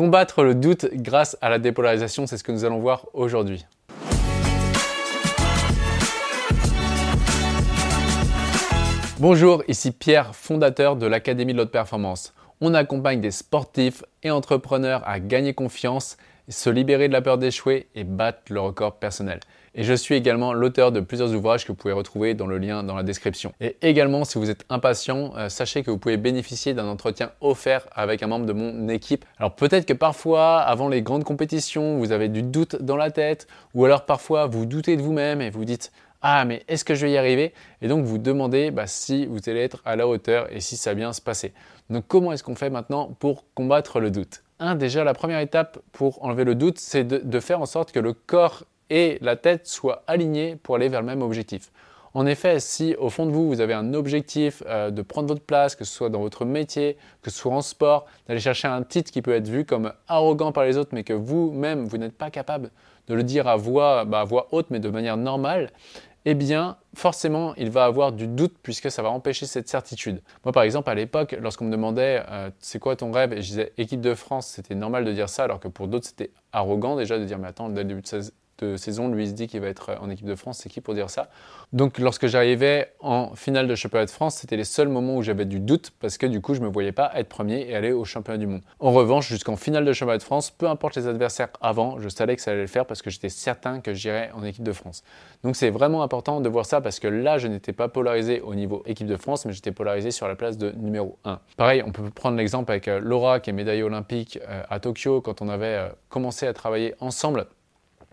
Combattre le doute grâce à la dépolarisation, c'est ce que nous allons voir aujourd'hui. Bonjour, ici Pierre, fondateur de l'Académie de l'Haute Performance. On accompagne des sportifs et entrepreneurs à gagner confiance, se libérer de la peur d'échouer et battre le record personnel. Et je suis également l'auteur de plusieurs ouvrages que vous pouvez retrouver dans le lien dans la description. Et également, si vous êtes impatient, euh, sachez que vous pouvez bénéficier d'un entretien offert avec un membre de mon équipe. Alors peut-être que parfois, avant les grandes compétitions, vous avez du doute dans la tête, ou alors parfois vous doutez de vous-même et vous dites ah mais est-ce que je vais y arriver? Et donc vous demandez bah, si vous allez être à la hauteur et si ça va bien se passer. Donc comment est-ce qu'on fait maintenant pour combattre le doute? Déjà, la première étape pour enlever le doute, c'est de, faire en sorte que le corps et la tête soient alignés pour aller vers le même objectif. En effet, si au fond de vous, vous avez un objectif euh, de prendre votre place, que ce soit dans votre métier, que ce soit en sport, d'aller chercher un titre qui peut être vu comme arrogant par les autres, mais que vous-même, vous, n'êtes pas capable de le dire à voix, bah, à voix haute, mais de manière normale, eh bien, forcément, il va avoir du doute puisque ça va empêcher cette certitude. Moi, par exemple, à l'époque, lorsqu'on me demandait euh, c'est quoi ton rêve? et je disais équipe de France, c'était normal de dire ça, alors que pour d'autres, c'était arrogant déjà de dire mais attends, dès le début de de saison, lui se dit qu'il va être en équipe de France. C'est qui pour dire ça? Donc, lorsque j'arrivais en finale de championnat de France, c'était les seuls moments où j'avais du doute parce que du coup, je ne me voyais pas être premier et aller au championnat du monde. En revanche, jusqu'en finale de championnat de France, peu importe les adversaires avant, je savais que ça allait le faire parce que j'étais certain que j'irais en équipe de France. Donc, c'est vraiment important de voir ça parce que là, je n'étais pas polarisé au niveau équipe de France, mais j'étais polarisé sur la place de numéro 1. Pareil, on peut prendre l'exemple avec euh, Laura qui est médaillée olympique euh, à Tokyo quand on avait euh, commencé à travailler ensemble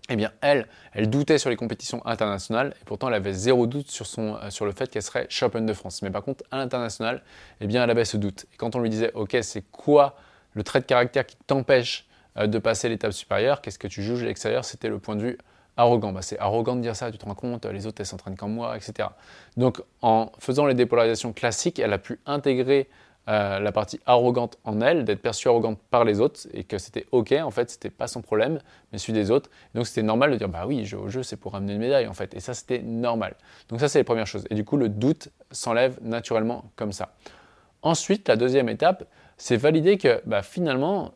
eh bien, elle, elle doutait sur les compétitions internationales et pourtant elle avait zéro doute sur, son, euh, sur le fait qu'elle serait championne de France. Mais par contre, à l'international, eh bien, elle avait ce doute. Et quand on lui disait, OK, c'est quoi le trait de caractère qui t'empêche euh, de passer l'étape supérieure Qu'est-ce que tu juges à l'extérieur C'était le point de vue arrogant. Bah, c'est arrogant de dire ça, tu te rends compte, les autres, elles s'entraînent comme moi, etc. Donc, en faisant les dépolarisations classiques, elle a pu intégrer euh, la partie arrogante en elle, d'être perçue arrogante par les autres et que c'était ok, en fait, c'était pas son problème, mais celui des autres. donc c'était normal de dire bah oui, au jeu, c'est pour ramener une médaille en fait. Et ça, c'était normal. Donc ça, c'est les premières choses. Et du coup, le doute s'enlève naturellement comme ça. Ensuite, la deuxième étape, c'est valider que bah, finalement,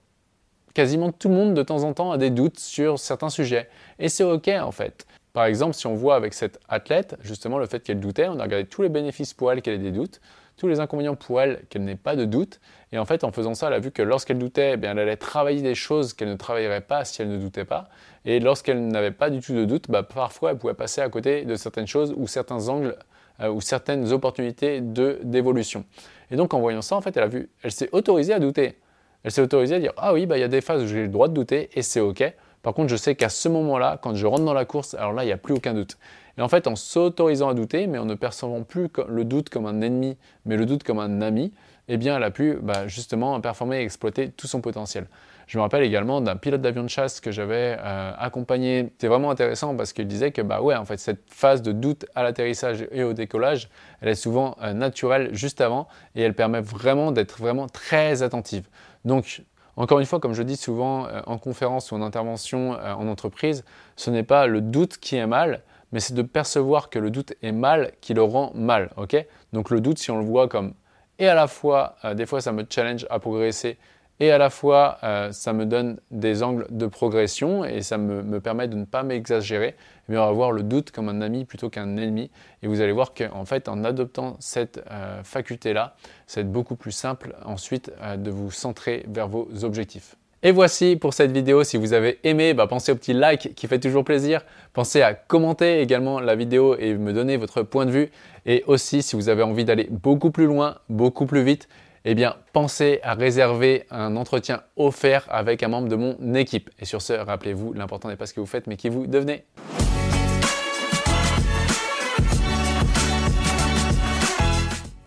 quasiment tout le monde de temps en temps a des doutes sur certains sujets. Et c'est ok en fait. Par exemple, si on voit avec cette athlète, justement, le fait qu'elle doutait, on a regardé tous les bénéfices pour elle qu'elle ait des doutes tous les inconvénients pour elle qu'elle n'ait pas de doute. Et en fait, en faisant ça, elle a vu que lorsqu'elle doutait, eh bien, elle allait travailler des choses qu'elle ne travaillerait pas si elle ne doutait pas. Et lorsqu'elle n'avait pas du tout de doute, bah, parfois elle pouvait passer à côté de certaines choses ou certains angles euh, ou certaines opportunités d'évolution. Et donc en voyant ça, en fait, elle a vu, elle s'est autorisée à douter. Elle s'est autorisée à dire ah oui, bah, il y a des phases où j'ai le droit de douter et c'est ok. Par contre, je sais qu'à ce moment-là, quand je rentre dans la course, alors là, il n'y a plus aucun doute. Et en fait, en s'autorisant à douter, mais en ne percevant plus le doute comme un ennemi, mais le doute comme un ami, eh bien, elle a pu bah, justement performer et exploiter tout son potentiel. Je me rappelle également d'un pilote d'avion de chasse que j'avais euh, accompagné. C'était vraiment intéressant parce qu'il disait que bah ouais, en fait, cette phase de doute à l'atterrissage et au décollage, elle est souvent euh, naturelle juste avant et elle permet vraiment d'être vraiment très attentive. Donc, encore une fois, comme je dis souvent euh, en conférence ou en intervention en entreprise, ce n'est pas le doute qui est mal, mais c'est de percevoir que le doute est mal qui le rend mal. ok? Donc le doute, si on le voit comme et à la fois, euh, des fois ça me challenge à progresser, et à la fois euh, ça me donne des angles de progression et ça me, permet de ne pas m'exagérer, mais on va voir le doute comme un ami plutôt qu'un ennemi. Et vous allez voir qu'en fait, en adoptant cette euh, faculté-là, être beaucoup plus simple ensuite de vous centrer vers vos objectifs. Et voici pour cette vidéo. Si vous avez aimé, bah, pensez au petit like qui fait toujours plaisir. Pensez à commenter également la vidéo et me donner votre point de vue. Et aussi, si vous avez envie d'aller beaucoup plus loin, beaucoup plus vite, eh bien, pensez à réserver un entretien offert avec un membre de mon équipe. Et sur ce, rappelez-vous, l'important n'est pas ce que vous faites, mais qui vous devenez.